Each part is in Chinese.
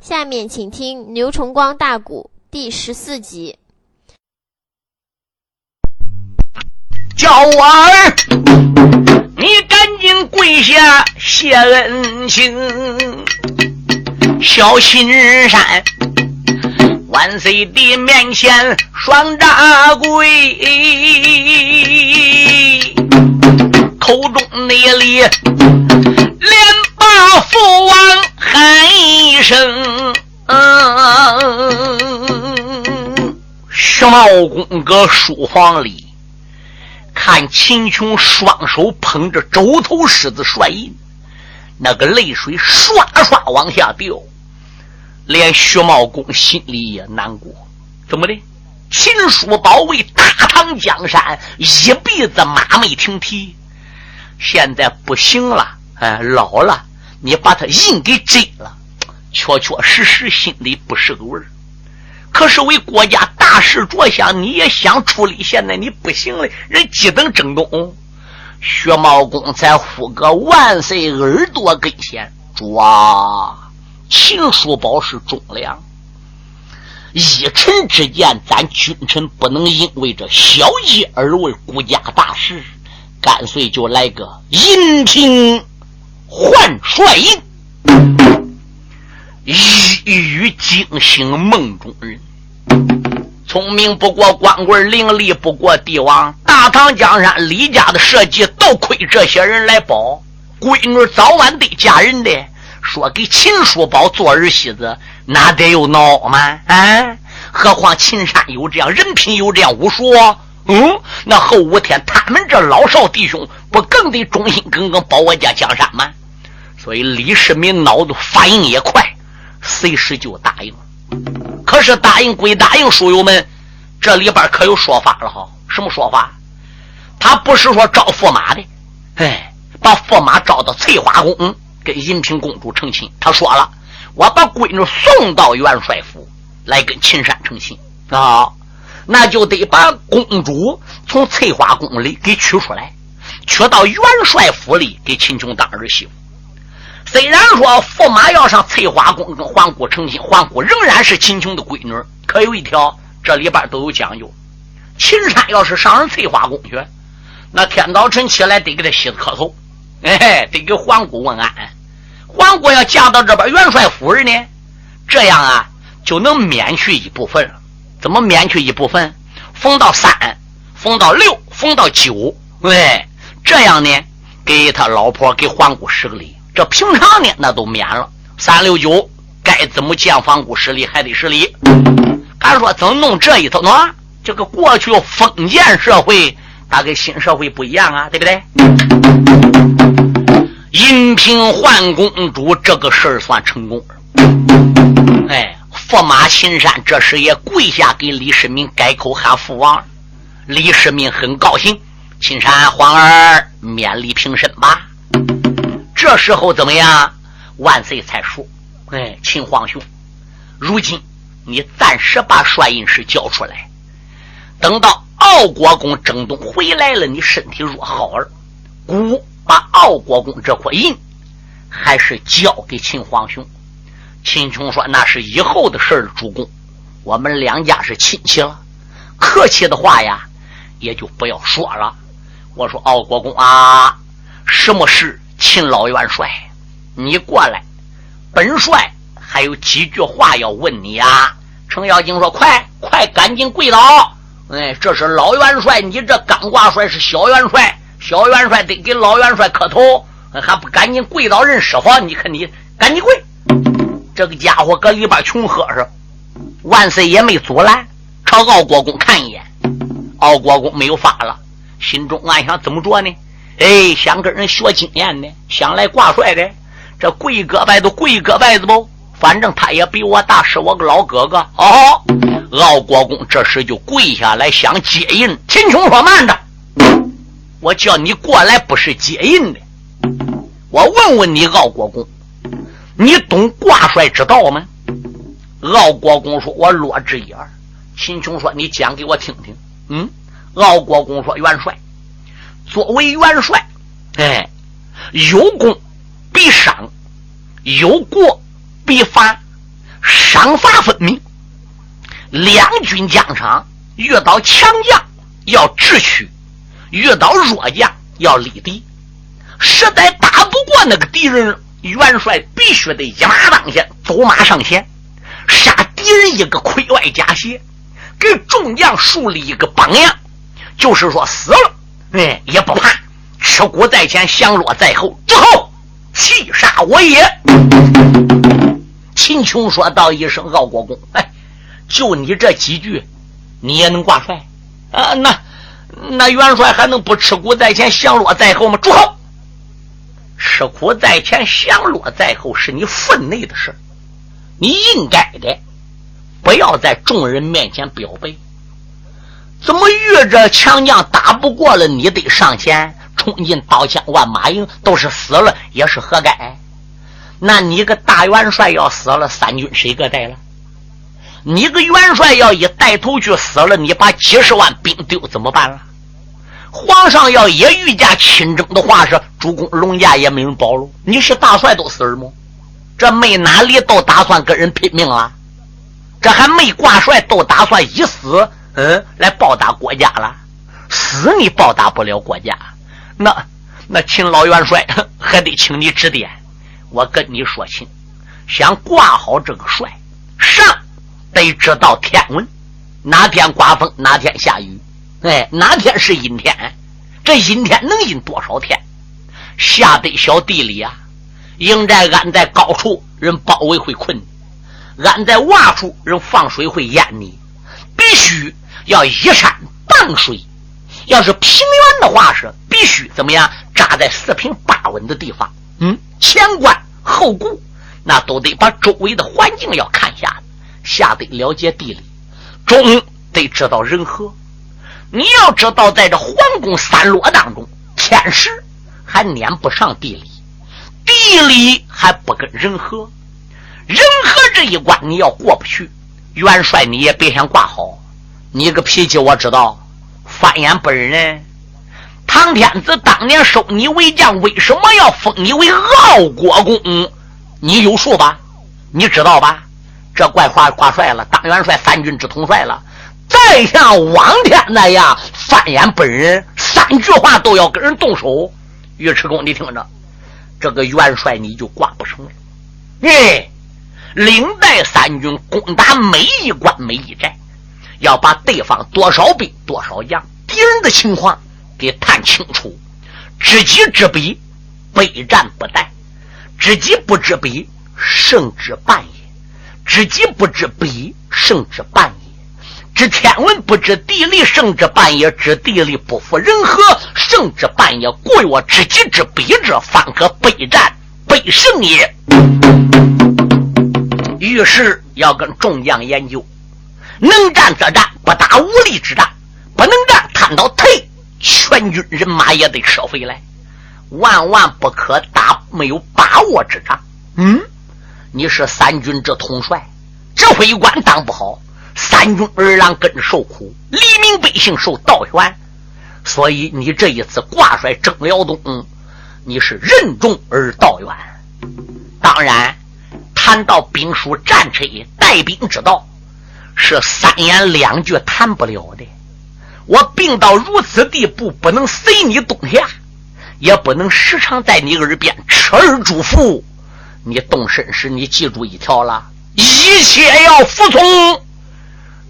下面请听牛崇光大鼓第十四集。叫我儿，你赶紧跪下谢恩情。小心山，万岁的面前双大跪，口中内里连父王喊一声。徐茂公搁书房里。看秦琼双手捧着周头狮子帅印，那个泪水唰唰往下掉，连徐茂公心里也难过。怎么的？秦叔宝为大唐江山一辈子马没停蹄，现在不行了，哎，老了，你把他印给摘了，确确实实心里不是个味儿。可是为国家大事着想，你也想处理。现在你不行了，人急等正东。薛茂公在呼个万岁耳朵跟前，主啊，秦叔宝是忠良，一臣之见，咱君臣不能因为这小义而为国家大事，干脆就来个银平换帅印。一语惊醒梦中人，聪明不过光棍，伶俐不过帝王。大唐江山，李家的设计都亏这些人来保。闺女早晚得嫁人的，说给秦叔宝做儿媳妇，那得有脑吗？啊！何况秦山有这样人品，有这样武术。嗯，那后五天他们这老少弟兄不更得忠心耿耿保我家江山吗？所以李世民脑子反应也快。随时就答应了，可是答应归答应，书友们，这里边可有说法了哈？什么说法？他不是说招驸马的，哎，把驸马招到翠花宫跟银平公主成亲。他说了，我把闺女送到元帅府来跟秦山成亲啊，那就得把公主从翠花宫里给取出来，取到元帅府里给秦琼当儿媳妇。虽然说驸马要上翠花宫跟皇姑成亲，皇姑仍然是秦琼的闺女，可有一条，这里边都有讲究。秦山要是上人翠花宫去，那天早晨起来得给他洗磕头，哎，得给皇姑问安。皇姑要嫁到这边元帅夫人呢，这样啊就能免去一部分了。怎么免去一部分？封到三，封到六，封到九，哎，这样呢，给他老婆给皇姑施个礼。这平常呢，那都免了。三六九该怎么见房姑施礼，还得施礼。敢说怎么弄这一头呢？这个过去封建社会，它跟新社会不一样啊，对不对？银平换公主这个事儿算成功。哎，驸马秦山这时也跪下给李世民改口喊父王。李世民很高兴，秦山皇儿免礼平身吧。这时候怎么样？万岁才说：“哎，秦皇兄，如今你暂时把帅印师交出来，等到奥国公征东回来了，你身体若好儿，姑把奥国公这块印还是交给秦皇兄。”秦琼说：“那是以后的事儿，主公，我们两家是亲戚了，客气的话呀，也就不要说了。”我说：“奥国公啊，什么事？”秦老元帅，你过来，本帅还有几句话要问你啊！程咬金说：“快快，赶紧跪倒！哎，这是老元帅，你这刚挂帅是小元帅，小元帅得给老元帅磕头，还不赶紧跪倒认师傅？你看你赶紧跪！这个家伙搁里边穷喝着，万岁也没阻拦，朝奥国公看一眼，奥国公没有发了，心中暗想：怎么着呢？哎，想跟人学经验的，想来挂帅的，这跪个拜都跪个拜子不？反正他也比我大，是我个老哥哥。哦，敖国公这时就跪下来想接印。秦琼说：“慢着，我叫你过来不是接印的。我问问你，敖国公，你懂挂帅之道吗？”敖国公说：“我略知一二。”秦琼说：“你讲给我听听。”嗯，敖国公说：“元帅。”作为元帅，哎，有功必赏，有过必罚。赏罚分明。两军疆场遇到强将要智取，遇到弱将要力敌。实在打不过那个敌人，元帅必须得一马当先，走马上前，杀敌人一个盔外加血，给众将树立一个榜样。就是说，死了，哎，也不怕。吃苦在前，降落在后。之后，气杀我也。秦琼说道一声：“傲国公，哎，就你这几句，你也能挂帅啊？那那元帅还能不吃苦在前，降落在后吗？”住口！吃苦在前，降落在后，是你分内的事你应该的，不要在众人面前表白。怎么遇着强将打不过了，你得上前冲进刀枪万马营，都是死了也是活该。那你个大元帅要死了，三军谁个带了？你个元帅要一带头去死了，你把几十万兵丢怎么办了？皇上要也御驾亲征的话，是主公龙驾也没人保喽。你是大帅都死了吗？这没哪里都打算跟人拼命了，这还没挂帅都打算一死。嗯，来报答国家了，死你报答不了国家，那那秦老元帅还得请你指点。我跟你说清，想挂好这个帅，上得知道天文，哪天刮风，哪天下雨，哎，哪天是阴天，这阴天能阴多少天？下得小地里啊，营寨安在高处，人包围会困；安在洼处，人放水会淹你，必须。要依山傍水，要是平原的话是必须怎么样扎在四平八稳的地方。嗯，前观后顾，那都得把周围的环境要看下，下得了解地理，中得知道人和。你要知道，在这皇宫三落当中，天时还撵不上地理，地理还不跟人和，人和这一关你要过不去，元帅你也别想挂好。你个脾气我知道，翻眼不认人。唐天子当年收你为将，为什么要封你为傲国公？你有数吧？你知道吧？这怪挂挂帅了，当元帅，三军之统帅了。再像王天那样翻眼不认人，三句话都要跟人动手。尉迟恭，你听着，这个元帅你就挂不成了。哎，领带三军攻打每一关每一寨。要把对方多少兵多少将敌人的情况给探清楚，知己知彼，备战不殆；知己不知彼，胜之半也；知己不知彼，胜之半也；知天文不知地理，胜之半也；知地理不服人和，胜之半也。故曰：知己知彼者，方可备战备胜也。于是要跟众将研究。能战则战，不打无力之战；不能战，摊到退，全军人马也得撤回来。万万不可打没有把握之仗。嗯，你是三军之统帅，指挥官当不好，三军儿郎跟着受苦，黎民百姓受倒悬。所以你这一次挂帅征辽东，你是任重而道远。当然，谈到兵书战车带兵之道。是三言两句谈不了的。我病到如此地步，不能随你东下，也不能时常在你耳边痴儿嘱咐。你动身时，你记住一条了：一切要服从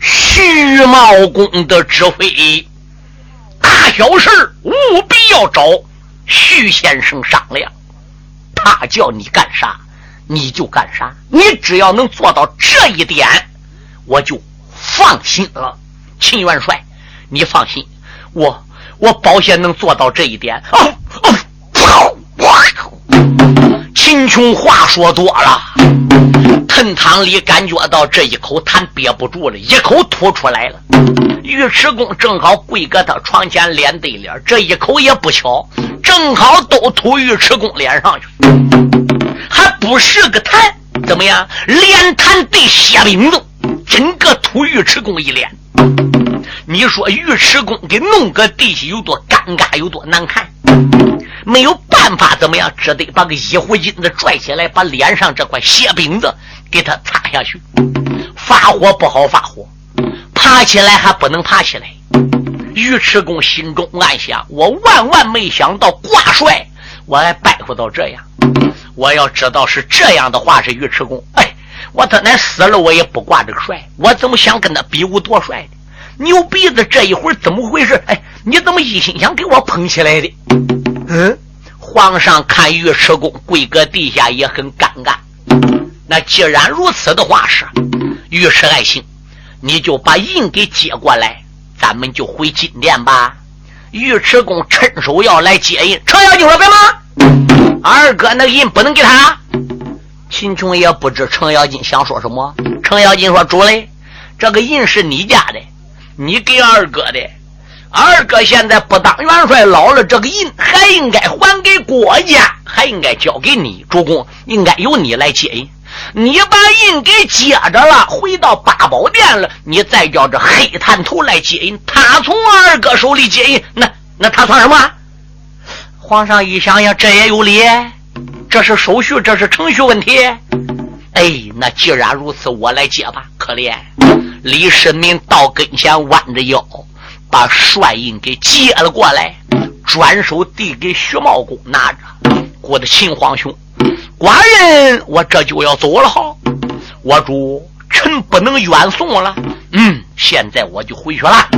徐茂公的指挥，大小事务必要找徐先生商量。他叫你干啥，你就干啥。你只要能做到这一点。我就放心了，秦元帅，你放心，我我保险能做到这一点。秦琼话说多了，藤堂里感觉到这一口痰憋不住了，一口吐出来了。尉迟恭正好跪搁他床前，脸对脸，这一口也不巧，正好都吐尉迟恭脸上去，不是个痰，怎么样？连痰对血饼子。整个吐尉迟恭一脸，你说尉迟恭给弄个地下有多尴尬，有多难看？没有办法，怎么样？只得把个一壶金子拽起来，把脸上这块血饼子给他擦下去。发火不好发火，爬起来还不能爬起来。尉迟恭心中暗想：我万万没想到挂帅我还败乎到这样。我要知道是这样的话，是尉迟恭，哎，我他奶死了我也不挂这个帅。我怎么想跟他比武夺帅的？牛鼻子这一会儿怎么回事？哎，你怎么一心想给我捧起来的？嗯，皇上看尉迟恭跪搁地下也很尴尬。那既然如此的话是，尉迟爱卿，你就把印给接过来，咱们就回金殿吧。尉迟恭趁手要来接印，程咬金说：“干嘛？二哥那个印不能给他。”秦琼也不知程咬金想说什么。程咬金说：“主嘞，这个印是你家的。”你给二哥的，二哥现在不当元帅，老了，这个印还应该还给国家，还应该交给你主公，应该由你来接印。你把印给接着了，回到八宝殿了，你再叫这黑探头来接印，他从二哥手里接印，那那他算什么？皇上一想呀，这也有理，这是手续，这是程序问题。哎，那既然如此，我来接吧。可怜。李世民到跟前，弯着腰，把帅印给接了过来，转手递给徐茂公拿着。我的秦皇兄，寡人我这就要走了哈。我主，臣不能远送了。嗯，现在我就回去了。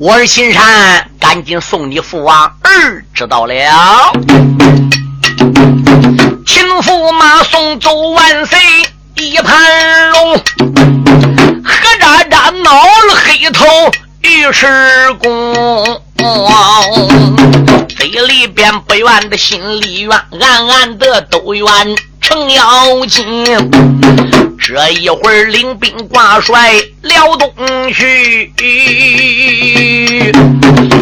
我是秦山，赶紧送你父王儿知道了。秦驸马送走万岁。一盘龙，何渣渣恼了黑头尉迟恭，嘴里边不愿的，心里怨，暗暗的都怨程咬金。这一会儿领兵挂帅辽东去，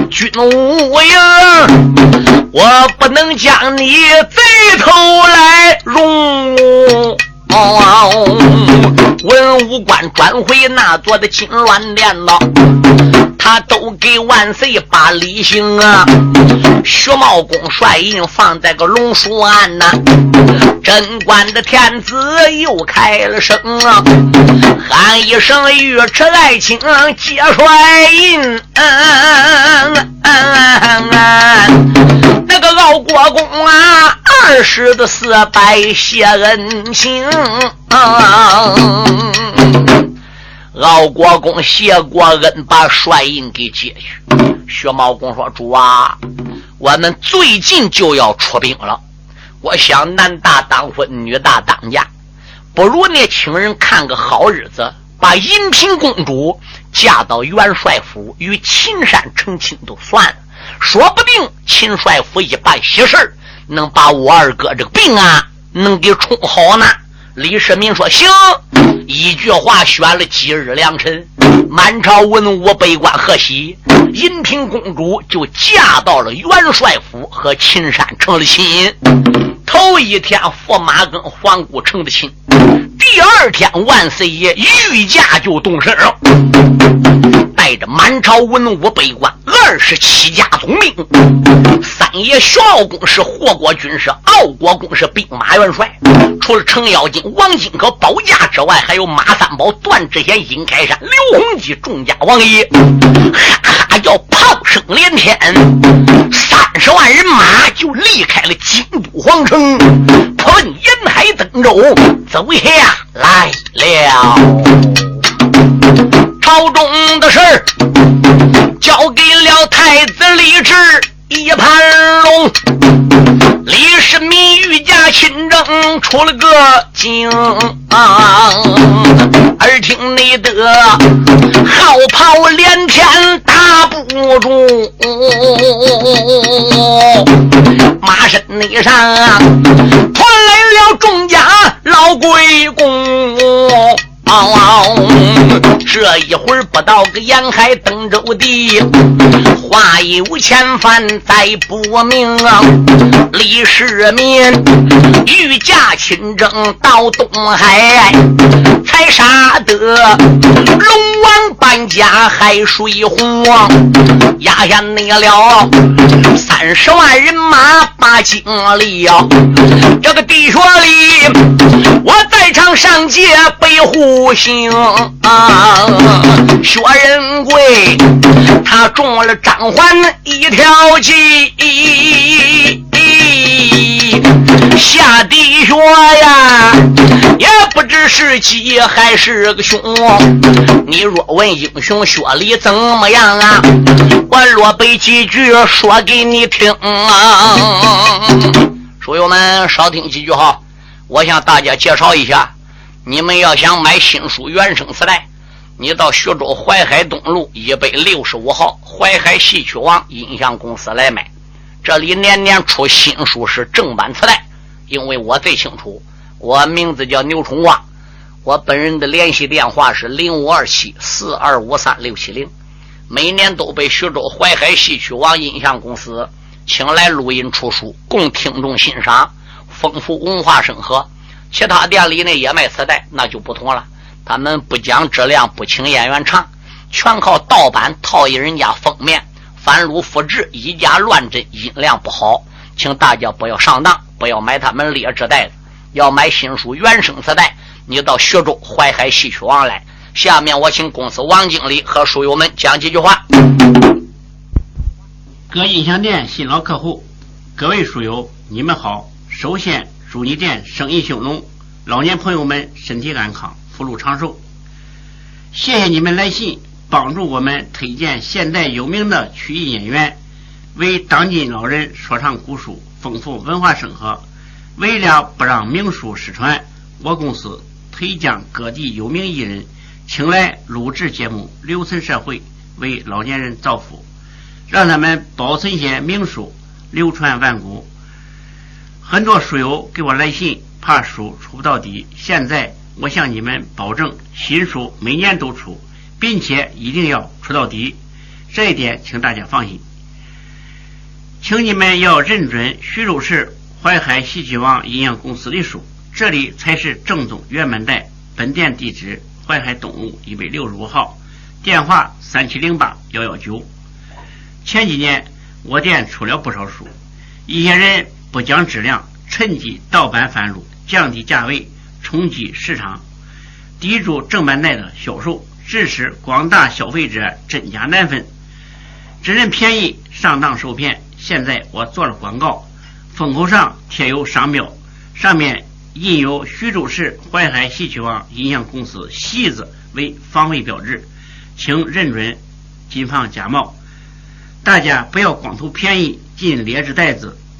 军无营，我不能将你贼头来容。文武官转回那座的金銮殿了，他都给万岁把礼行啊。徐茂公帅印放在个龙书案呐，贞观的天子又开了声啊，喊一声尉迟爱卿接帅印。那个敖国公啊，二十的四百谢恩情。敖国公谢过恩，把帅印给接去。薛茂公说：“主啊，我们最近就要出兵了。我想男大当婚，女大当嫁，不如你请人看个好日子，把银平公主嫁到元帅府，与秦山成亲都算了。说不定秦帅府一办喜事能把我二哥这个病啊，能给冲好呢。”李世民说：“行。”一句话选了几日良辰，满朝文武百官贺喜，银平公主就嫁到了元帅府，和秦山成了亲。头一天驸马跟皇姑成的亲，第二天万岁爷御驾就动身了，带着满朝文武百官。二十七家总兵，三爷徐茂公是霍国军师，傲国公是兵马元帅。除了程咬金、王金和保驾之外，还有马三宝、段志贤、殷开山、刘洪基、众家王爷，哈哈叫炮声连天，三十万人马就离开了京都皇城，奔沿海登州走下来了。朝中的事儿。交给了太子李治一盘龙，李世民御驾亲征出了个京，耳听内得号炮连天打不住，马身内上传来了众家老贵公。这一会儿不到个沿海登州地，话有千帆再不明。李世民御驾亲征到东海，才杀得龙王搬家海水洪，压下那了三十万人马把精力呀，这个地穴里我在场上界北护星啊，薛仁贵他中了张环一条计。下地穴呀，也不知是鸡还是个熊。你若问英雄薛礼怎么样啊？我落背几句说给你听啊。书友们少听几句哈，我向大家介绍一下。你们要想买新书原声磁带，你到徐州淮海东路一百六十五号淮海戏曲王音像公司来买。这里年年出新书是正版磁带。因为我最清楚，我名字叫牛春光，我本人的联系电话是零五二七四二五三六七零，每年都被徐州淮海戏曲王音像公司请来录音出书，供听众欣赏，丰富文化生活。其他店里呢也卖磁带，那就不同了，他们不讲质量，不请演员唱，全靠盗版套印人家封面，翻录复制，以假乱真，音量不好，请大家不要上当。不要买他们劣质袋子，要买新书原声磁带，你到徐州淮海戏曲王来。下面我请公司王经理和书友们讲几句话。各音响店新老客户，各位书友，你们好！首先祝你店生意兴隆，老年朋友们身体安康，福禄长寿。谢谢你们来信，帮助我们推荐现代有名的曲艺演员，为当今老人说唱古书。丰富文化生活，为了不让名书失传，我公司推将各地有名艺人请来录制节目，留存社会，为老年人造福，让他们保存些名书，流传万古。很多书友给我来信，怕书出不到底。现在我向你们保证，新书每年都出，并且一定要出到底，这一点请大家放心。请你们要认准徐州市淮海戏曲王音像公司的书，这里才是正宗原版带。本店地址：淮海东路一百六十五号，电话三七零八幺幺九。前几年我店出了不少书，一些人不讲质量，趁机盗版贩入，降低价位，冲击市场，抵住正版带的销售，致使广大消费者真假难分，只认便宜，上当受骗。现在我做了广告，封口上贴有商标，上面印有徐州市淮海戏曲网音像公司“戏”字为防伪标志，请认准，谨防假冒。大家不要光图便宜进劣质袋子，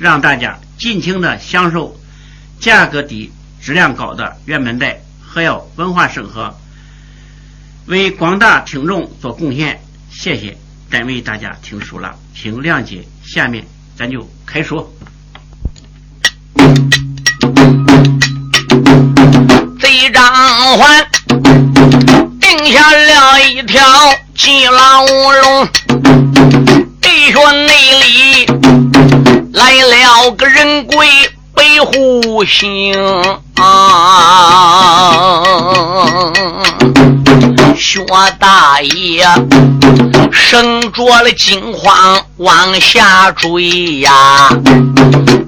让大家尽情的享受价格低、质量高的原版带，还要文化生活，为广大听众做贡献。谢谢。单为大家听书了，请谅解。下面咱就开说。贼张环定下了一条金牢笼，地穴内里来了个人鬼北户星啊。薛大爷生着了惊慌，往下追呀。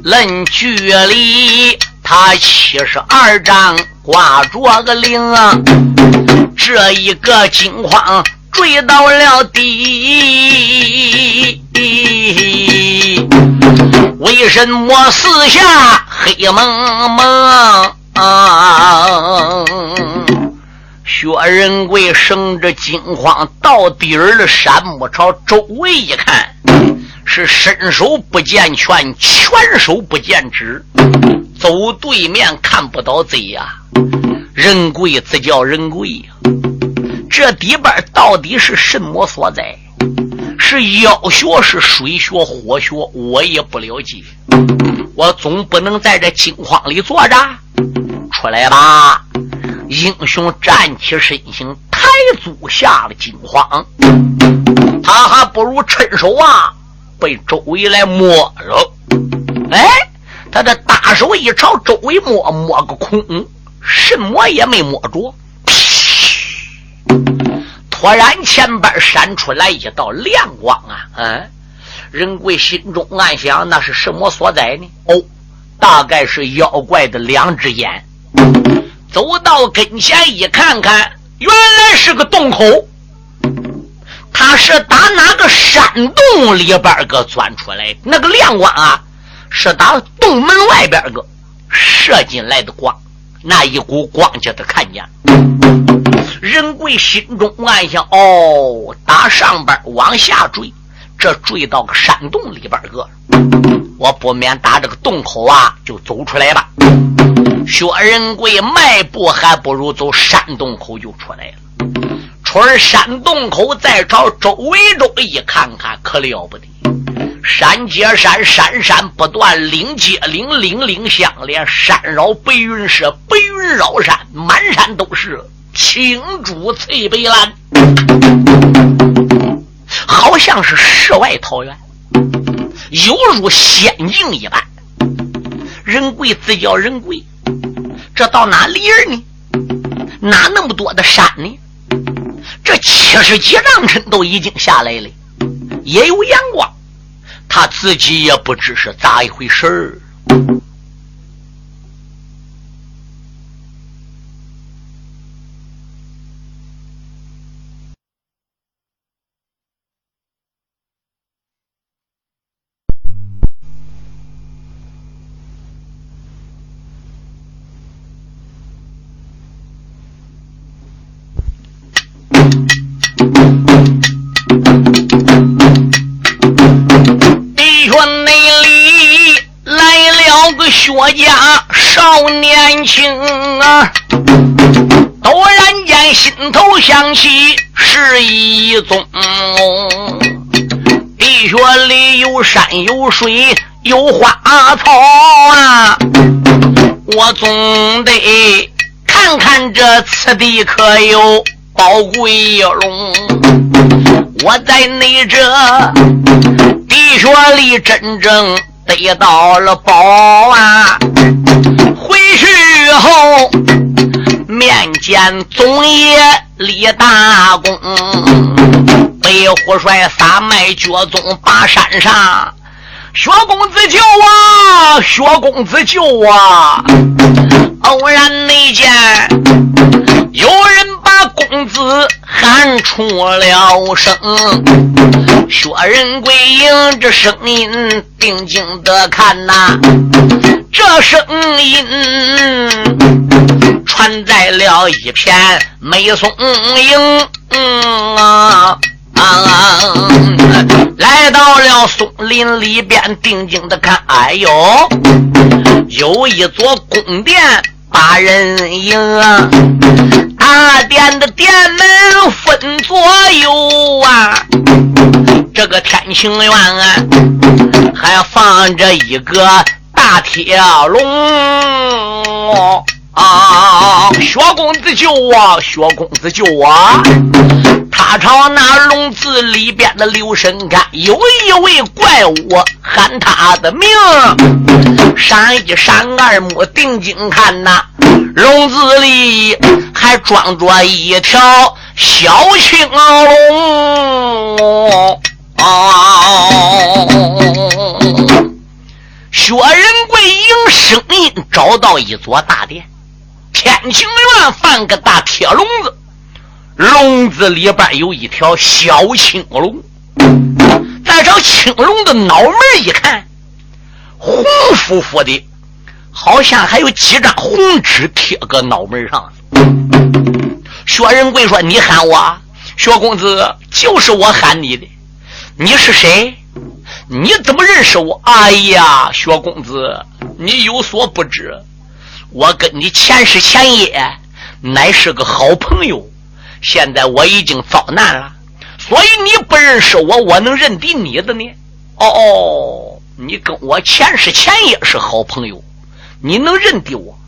论距离，他七十二丈挂着个铃，这一个惊慌追到了底。为什么四下黑蒙蒙？薛仁贵生着惊慌，到底儿的山木朝周围一看，是伸手不见拳，拳手不见指，走对面看不到贼呀。人贵自叫人贵呀，这底边到底是什么所在？是妖穴，是水穴，火穴，我也不了解。我总不能在这金筐里坐着，出来吧！英雄站起身形，抬足下了金筐，他还不如趁手啊，被周围来摸了。哎，他的大手一朝周围摸，摸个空，什么也没摸着。突然前边闪出来一道亮光啊！嗯，仁贵心中暗想：那是什么所在呢？哦，大概是妖怪的两只眼。走到跟前一看看，原来是个洞口。他是打哪个山洞里边个钻出来？那个亮光啊，是打洞门外边个射进来的光。那一股光叫他看见。仁贵心中暗想：哦，打上边往下坠，这坠到个山洞里边个，我不免打这个洞口啊，就走出来吧。薛仁贵迈步还不如走山洞口就出来了。出山洞口，再朝周围中一看看，可了不得，山接山，山山不断，岭接岭，岭岭相连，山绕白云是白云绕山，满山都是。青竹翠白兰，好像是世外桃源，犹如仙境一般。人贵自叫人贵，这到哪里呢？哪那么多的山呢？这七十几丈尘都已经下来了，也有阳光，他自己也不知是咋一回事儿。我家少年轻啊，突然间心头想起是一宗。地穴里有山有水有花草啊，我总得看看这此地可有宝贵龙。我在你这地穴里真正。得到了宝啊！回去后面见总爷立大功，被虎帅撒麦脚踪把山上，薛公子救啊！薛公子救啊！偶然那见有人公子喊出了声。薛仁贵迎着声音，定睛的看呐，这声音传在了一片梅松营啊啊！来到了松林里边，定睛的看，哎呦，有一座宫殿。八人营啊，大殿的殿门分左右啊，这个天晴院啊，还放着一个大铁笼。啊！薛公子救我！薛公子救我！他朝那笼子里边的留神看，有一位怪物喊他的名。闪一闪二目定睛看呐，笼子里还装着一条小青龙。啊！薛仁贵应声音找到一座大殿。天晴院放个大铁笼子，笼子里边有一条小青龙。再找青龙的脑门一看，红乎乎的，好像还有几张红纸贴个脑门上。薛仁贵说：“你喊我，薛公子，就是我喊你的。你是谁？你怎么认识我？哎呀，薛公子，你有所不知。”我跟你前世前夜乃是个好朋友。现在我已经遭难了，所以你不认识我，我能认得你的呢？哦哦，你跟我前世前夜是好朋友，你能认得我？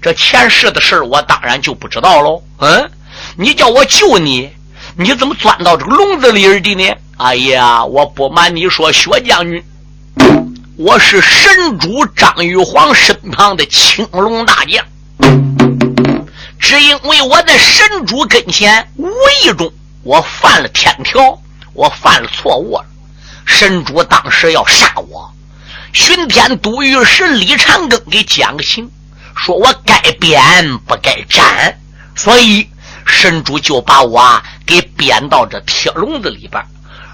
这前世的事我当然就不知道喽。嗯，你叫我救你，你怎么钻到这个笼子里的呢？哎呀，我不瞒你说，薛将军，我是神主张玉皇身旁的青龙大将。只因为我在神主跟前无意中，我犯了天条，我犯了错误了。神主当时要杀我，巡天都御史李长庚给讲个情，说我该贬不该斩，所以神主就把我给贬到这铁笼子里边，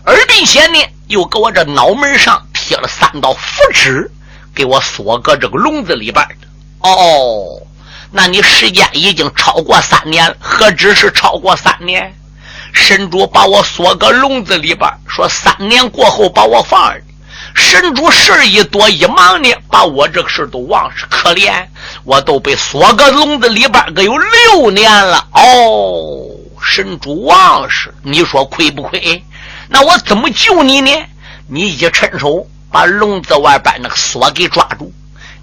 而并且呢，又给我这脑门上贴了三道符纸，给我锁搁这个笼子里边。哦。那你时间已经超过三年，何止是超过三年？神主把我锁搁笼子里边，说三年过后把我放。神主事一多一忙呢，把我这个事都忘。是可怜，我都被锁搁笼子里边，可有六年了。哦，神主忘事，你说亏不亏？那我怎么救你呢？你一伸手把笼子外边那个锁给抓住，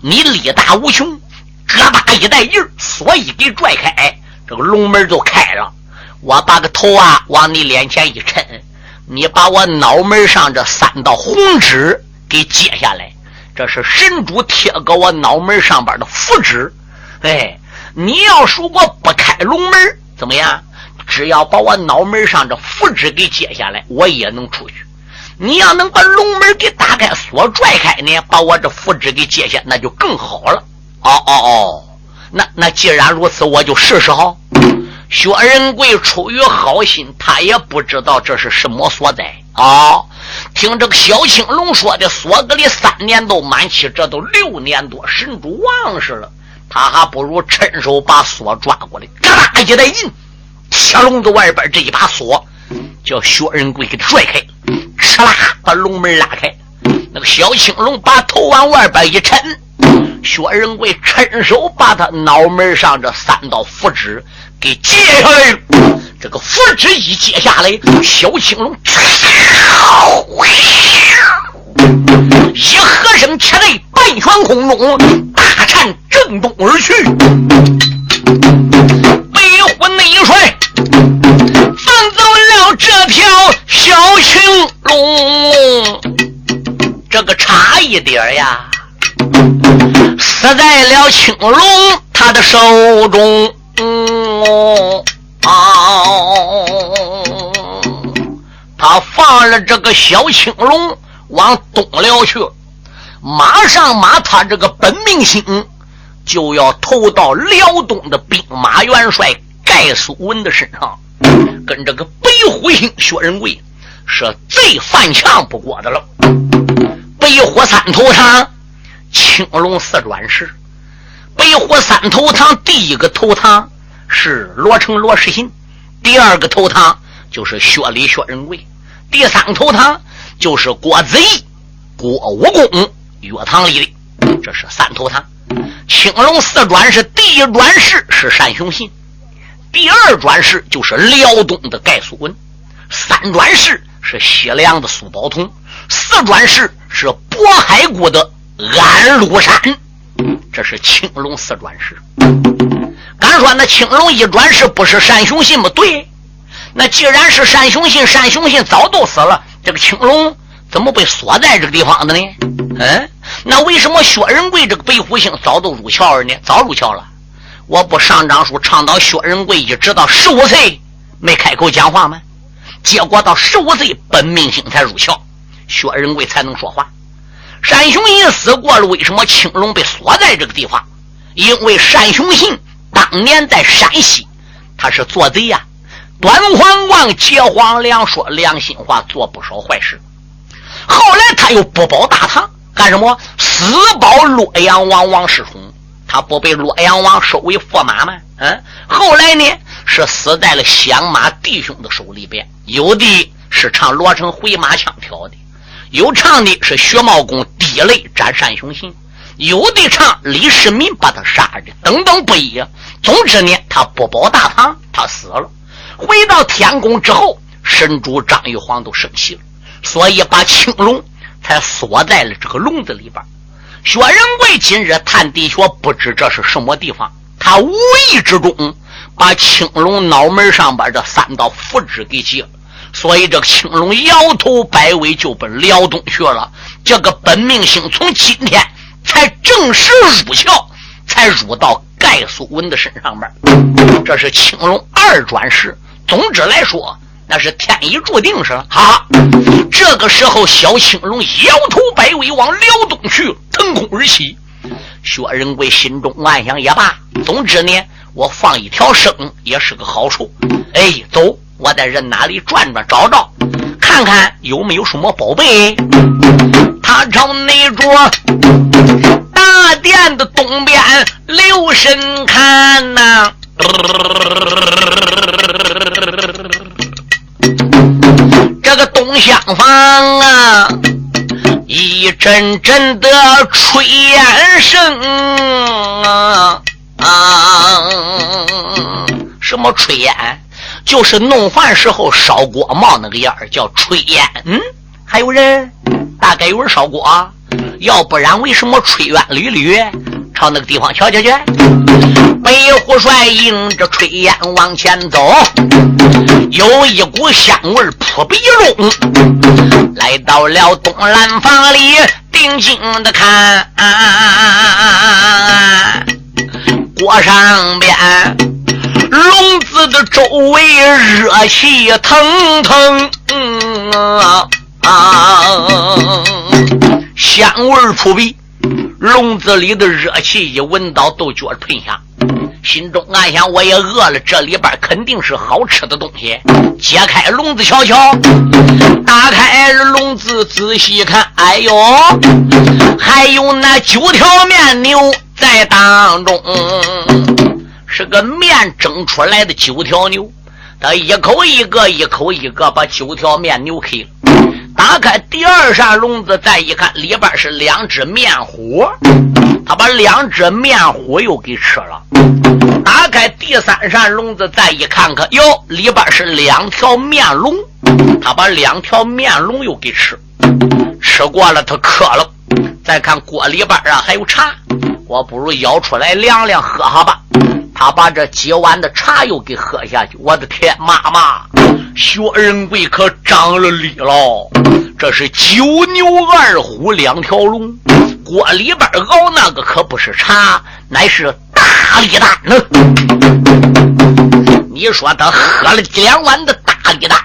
你力大无穷。咯巴一带劲儿，锁一给拽开，这个笼门就开了。我把个头啊往你脸前一抻，你把我脑门上这三道红纸给揭下来，这是神主贴搁我脑门上边的符纸。哎，你要如果不开笼门，怎么样？只要把我脑门上这符纸给揭下来，我也能出去。你要能把笼门给打开，锁拽开呢，把我这符纸给揭下，那就更好了。哦哦哦，那那既然如此，我就试试哈。薛仁贵出于好心，他也不知道这是什么所在啊。听这个小青龙说的，锁格里三年都满期，这都六年多，神主忘事了，他还不如趁手把锁抓过来，嘎啦一带劲，铁笼子外边这一把锁，叫薛仁贵给拽开，哧啦把龙门拉开，那个小青龙把头往外边一抻。薛仁贵伸手把他脑门上这三道符纸给揭下来，这个符纸一揭下来，小青龙一喝声起来，半悬空中，大颤震动而去。龙，这个差一点呀。死在了青龙他的手中，嗯他放了这个小青龙往东辽去，马上马他这个本命星就要投到辽东的兵马元帅盖苏文的身上，跟这个北虎星薛仁贵是最犯强不过的了。北虎三头堂。青龙四转世，北虎三头堂，第一个头堂是罗成罗世信，第二个头堂就是薛礼薛仁贵，第三个头堂就是郭子仪郭武功岳堂里的，这是三头堂。青龙四转世，第一转世是单雄信，第二转世就是辽东的盖苏文，三转世是西凉的苏宝通，四转世是渤海国的。安禄山，这是青龙四转世。敢说那青龙一转世不是单雄信吗？对，那既然是单雄信，单雄信早都死了，这个青龙怎么被锁在这个地方的呢？嗯，那为什么薛仁贵这个北虎星早都入鞘了呢？早入鞘了。我不上章书倡导薛仁贵一直到十五岁没开口讲话吗？结果到十五岁本命星才入鞘，薛仁贵才能说话。单雄信死过了，为什么青龙被锁在这个地方？因为单雄信当年在山西，他是做贼呀，端黄光结黄粮，说良心话，做不少坏事。后来他又不保大唐，干什么？死保洛阳王王世充，他不被洛阳王收为驸马吗？嗯，后来呢，是死在了响马弟兄的手里边，有的是唱罗成回马枪挑的。有唱的是薛茂公滴泪斩单雄信，有的唱李世民把他杀的，等等不一。总之呢，他不保大唐，他死了。回到天宫之后，神主张玉皇都生气了，所以把青龙才锁在了这个笼子里边。薛仁贵今日探地穴，不知这是什么地方，他无意之中把青龙脑门上边这三道符纸给解了。所以这个青龙摇头摆尾就奔辽东去了。这个本命星从今天才正式入窍，才入到盖苏文的身上边。这是青龙二转世。总之来说，那是天意注定是了。哈，这个时候小青龙摇头摆尾往辽东去，腾空而起。薛仁贵心中暗想也罢，总之呢，我放一条生也是个好处。哎，走。我在人那里转转找找，看看有没有什么宝贝。他朝那桌大殿的东边留神看呐，这个东厢房啊，一阵阵的炊烟声啊啊，什么炊烟？就是弄饭时候烧锅冒那个烟叫炊烟。嗯，还有人，大概有人烧锅，要不然为什么炊烟缕缕？朝那个地方瞧瞧去。北虎帅迎着炊烟往前走，有一股香味扑鼻中，来到了东南房里，定睛的看，啊锅上边。笼子的周围热气腾腾，啊啊，香味扑鼻。笼子里的热气一闻到都觉得喷香，心中暗想：我也饿了，这里边肯定是好吃的东西。揭开笼子瞧瞧，打开笼子仔细看，哎呦，还有那九条面牛在当中。是个面蒸出来的九条牛，他一口一个，一口一个把九条面牛开了。打开第二扇笼子，再一看，里边是两只面虎，他把两只面虎又给吃了。打开第三扇笼子，再一看看，哟，里边是两条面龙，他把两条面龙又给吃，吃过了，他渴了。再看锅里边啊，还有茶，我不如舀出来凉凉喝喝吧。他把这几碗的茶又给喝下去，我的天，妈妈，薛仁贵可长了力了。这是九牛二虎两条龙，锅里边熬那个可不是茶，乃是大力丹呢。你说他喝了两碗的大力丹，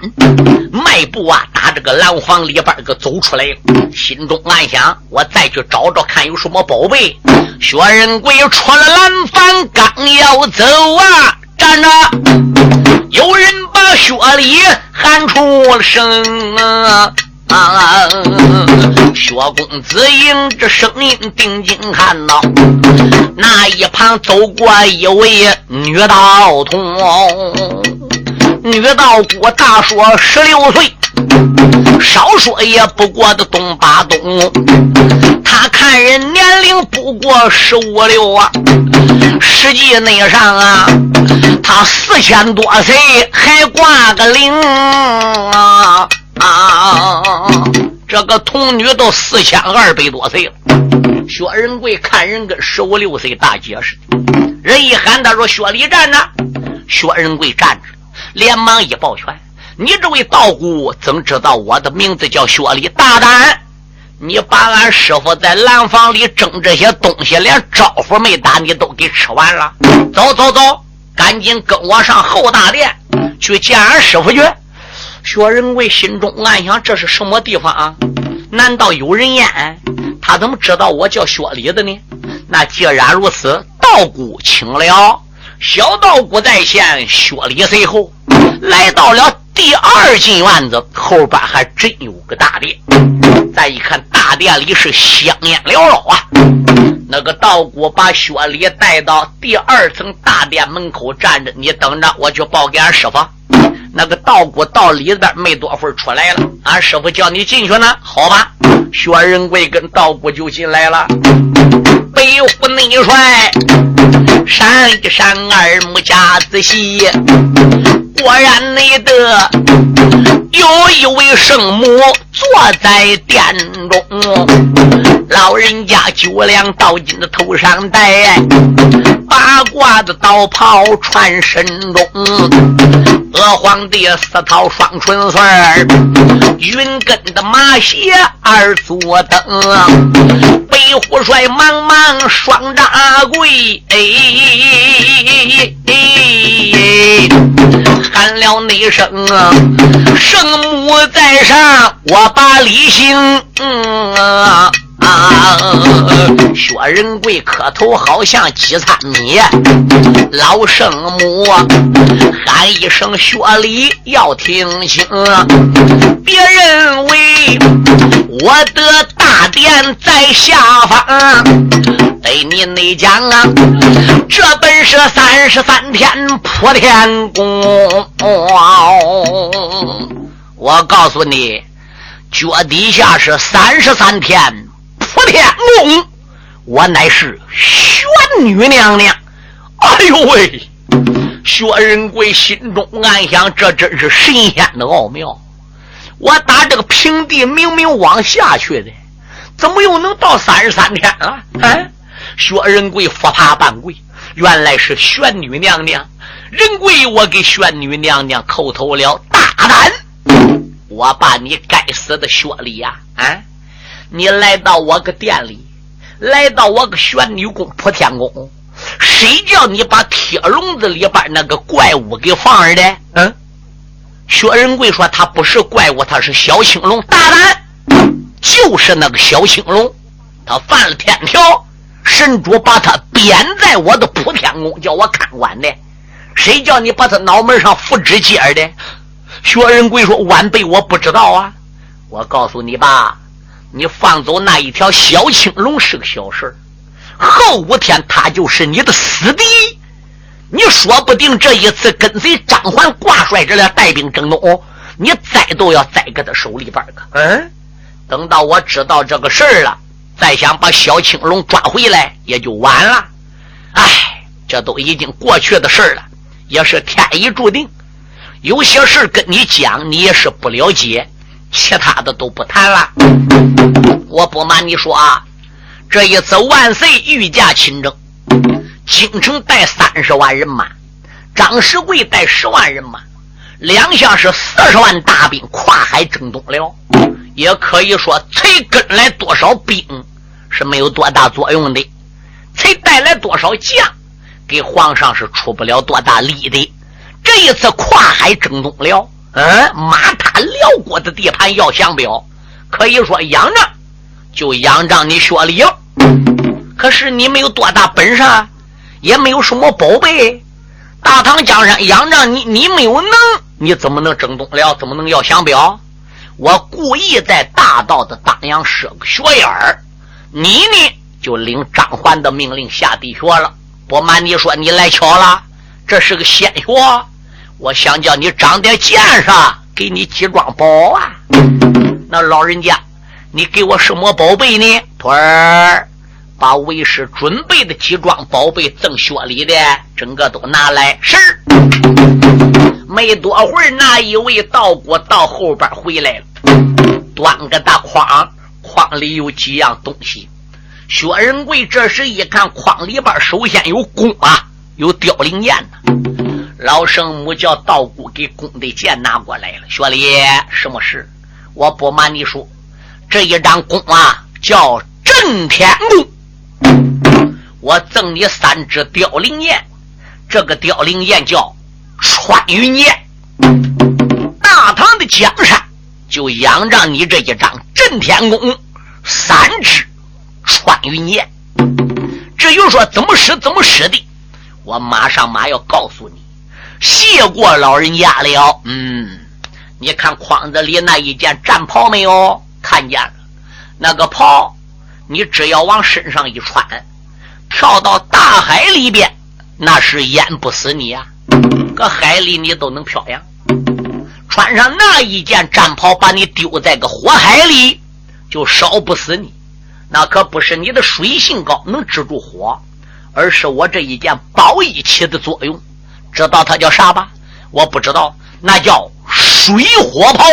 迈步啊，打这个蓝房里边个走出来，心中暗想：我再去找找看有什么宝贝。薛仁贵出了蓝房，刚要走啊，站着！有人把薛礼喊出了声啊！薛公子迎着声音定睛看到，那一旁走过一位女道童，女道姑大说十六岁。少说也不过的东八东，他看人年龄不过十五六啊，实际内上啊，他四千多岁还挂个零啊。啊！这个童女都四千二百多岁了。薛仁贵看人跟十五六岁大姐似的，人一喊他说：“薛礼站着。”薛仁贵站着，连忙一抱拳。你这位道姑怎知道我的名字叫薛礼？大胆！你把俺师傅在蓝房里蒸这些东西，连招呼没打，你都给吃完了。走走走，赶紧跟我上后大殿去见俺师傅去。薛仁贵心中暗想：这是什么地方啊？难道有人烟？他怎么知道我叫薛礼的呢？那既然如此，道姑请了。小道姑在前，薛礼随后，来到了。第二进院子后边还真有个大殿，再一看大殿里是香烟缭绕啊。那个道姑把薛礼带到第二层大殿门口站着，你等着，我去报给俺师傅。那个道姑到里边没多会儿出来了，俺师傅叫你进去呢，好吧？薛仁贵跟道姑就进来了。北虎内帅，闪一闪二目加仔细，果然内得有一位圣母坐在殿中，老人家酒量倒进的头上戴，八卦的刀袍穿身中。娥皇帝四套双春穗，云根的马鞋二坐蹬，北虎帅忙忙双扎跪，哎喊了那声啊圣母在上，我把李兴嗯。啊！啊薛仁贵磕头好像几餐米，老圣母喊一声薛礼要听清，别认为我的大殿在下方，对你内讲啊，这本是三十三天普天宫，我告诉你，脚底下是三十三天。伏天宫，我乃是玄女娘娘。哎呦喂！薛仁贵心中暗想：这真是神仙的奥妙。我打这个平地明明往下去的，怎么又能到三十三天了？哎，薛仁贵伏爬半跪，原来是玄女娘娘。仁贵，我给玄女娘娘叩头了，大胆！我把你该死的薛礼呀，啊！你来到我个店里，来到我个玄女宫普天宫，谁叫你把铁笼子里边那个怪物给放着的？嗯，薛仁贵说他不是怪物，他是小青龙。大胆，就是那个小青龙，他犯了天条，神主把他贬在我的普天宫，叫我看管的。谁叫你把他脑门上复指尖的？薛仁贵说晚辈我不知道啊，我告诉你吧。你放走那一条小青龙是个小事后五天他就是你的死敌。你说不定这一次跟随张环挂帅这俩带兵征东，你栽都要栽搁他手里边个。嗯，等到我知道这个事儿了，再想把小青龙抓回来也就晚了。哎，这都已经过去的事儿了，也是天意注定。有些事跟你讲，你也是不了解。其他的都不谈了，我不瞒你说啊，这一次万岁御驾亲征，京城带三十万人马，张世贵带十万人马，两下是四十万大兵跨海征东了。也可以说，才跟来多少兵是没有多大作用的，才带来多少将，给皇上是出不了多大力的。这一次跨海征东了。嗯，马踏辽国的地盘要降表，可以说仰仗就仰仗你薛礼，可是你没有多大本事，也没有什么宝贝。大唐江山仰仗你，你没有能，你怎么能征东辽？怎么能要降表？我故意在大道的当阳设个学眼儿，你呢就领张环的命令下地学了。不瞒你说，你来巧了，这是个仙学。我想叫你长点见识，给你几桩宝啊！那老人家，你给我什么宝贝呢？徒儿，把为师准备的几桩宝贝赠薛礼的，整个都拿来。是。没多会儿，那一位道姑到后边回来了，端个大筐，筐里有几样东西。薛仁贵这时一看，筐里边首先有弓啊，有凋零箭呢。老圣母叫道姑给公的剑拿过来了。薛礼，什么事？我不瞒你说，这一张弓啊，叫震天弓。我赠你三支凋零箭，这个凋零箭叫穿云箭。大唐的江山就仰仗你这一张震天弓，三支穿云箭。至于说怎么使，怎么使的，我马上马要告诉你。谢过老人家了。嗯，你看筐子里那一件战袍没有？看见了，那个袍，你只要往身上一穿，跳到大海里边，那是淹不死你呀。搁海里你都能漂洋。穿上那一件战袍，把你丢在个火海里，就烧不死你。那可不是你的水性高能止住火，而是我这一件宝衣起的作用。知道它叫啥吧？我不知道，那叫水火炮。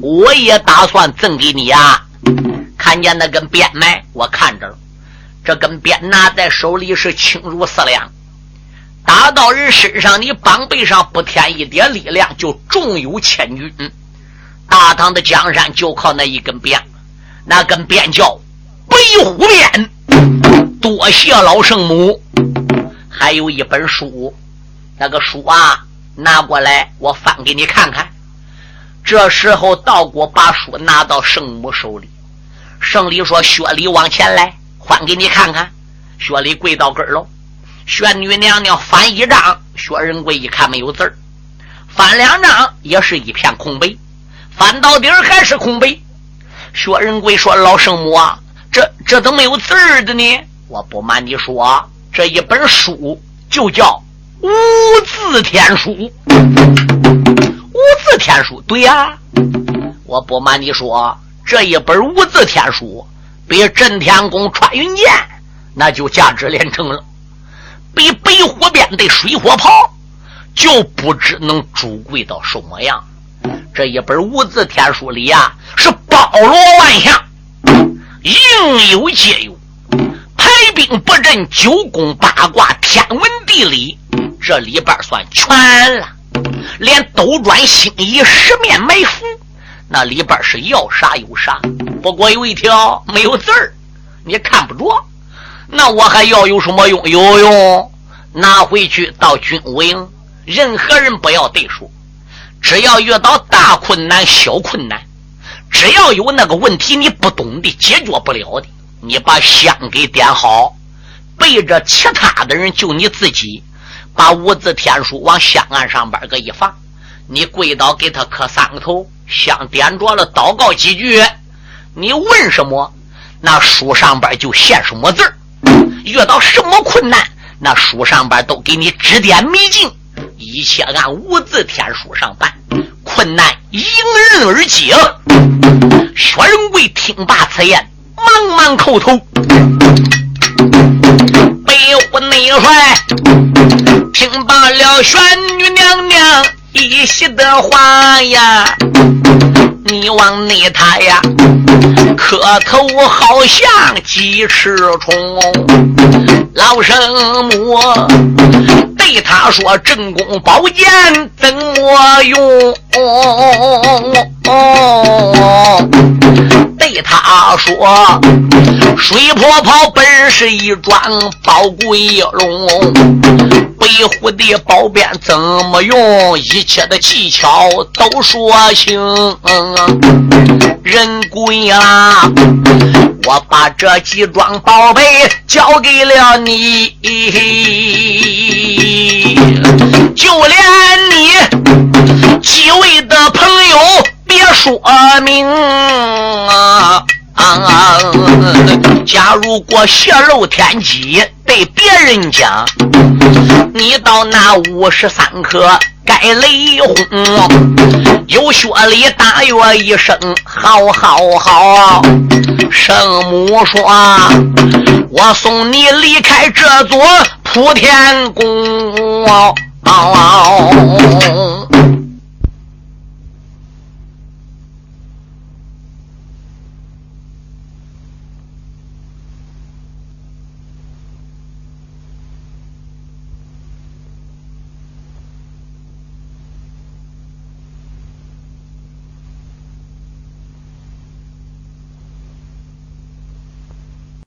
我也打算赠给你呀。看见那根鞭没，我看着了。这根鞭拿在手里是轻如四两，打到人身上，你膀背上不添一点力量，就重有千钧。大唐的江山就靠那一根鞭，那根鞭叫北虎鞭。多谢老圣母。还有一本书，那个书啊，拿过来，我翻给你看看。这时候道姑把书拿到圣母手里，圣礼说：“薛礼往前来，翻给你看看。”薛礼跪到跟儿喽。玄女娘娘翻一张，薛仁贵一看没有字儿，翻两张也是一片空白，翻到底儿还是空白。薛仁贵说：“老圣母啊，这这怎么没有字儿的呢？”我不瞒你说，这一本书就叫《无字天书》。无字天书，对呀，我不瞒你说，这一本无字天书比震天宫穿云箭那就价值连城了，比北火鞭的水火炮就不知能珠贵到什么样。这一本无字天书里呀，是包罗万象，应有皆有，兵不阵、九宫八卦、天文地理，这里边算全了。连斗转星移、十面埋伏，那里边是要啥有啥。不过有一条没有字儿，你看不着。那我还要有什么用？有用，拿回去到军务营，任何人不要对说。只要遇到大困难、小困难，只要有那个问题你不懂的、解决不了的，你把香给点好，背着其他的人，就你自己。把五字天书往香案上边个一放，你跪倒给他磕三个头，香点着了，祷告几句，你问什么，那书上边就现什么字遇到什么困难，那书上边都给你指点迷津，一切按五字天书上办，困难迎刃而解。薛仁贵听罢此言，忙忙叩头。北户内帅听罢了玄女娘娘一席的话呀，你往内他呀磕头好像鸡翅虫，老生母对他说：“正宫宝剑怎么用？”说：“水婆婆本是一桩宝贵龙，北虎的宝鞭怎么用？一切的技巧都说清。人贵啊，我把这几桩宝贝交给了你，就连你几位的朋友。”别说明啊！啊假如果泄露天机，对别人讲，你到那五十三颗该雷轰，有薛礼大约一声好好好。圣母说：“我送你离开这座普天宫。”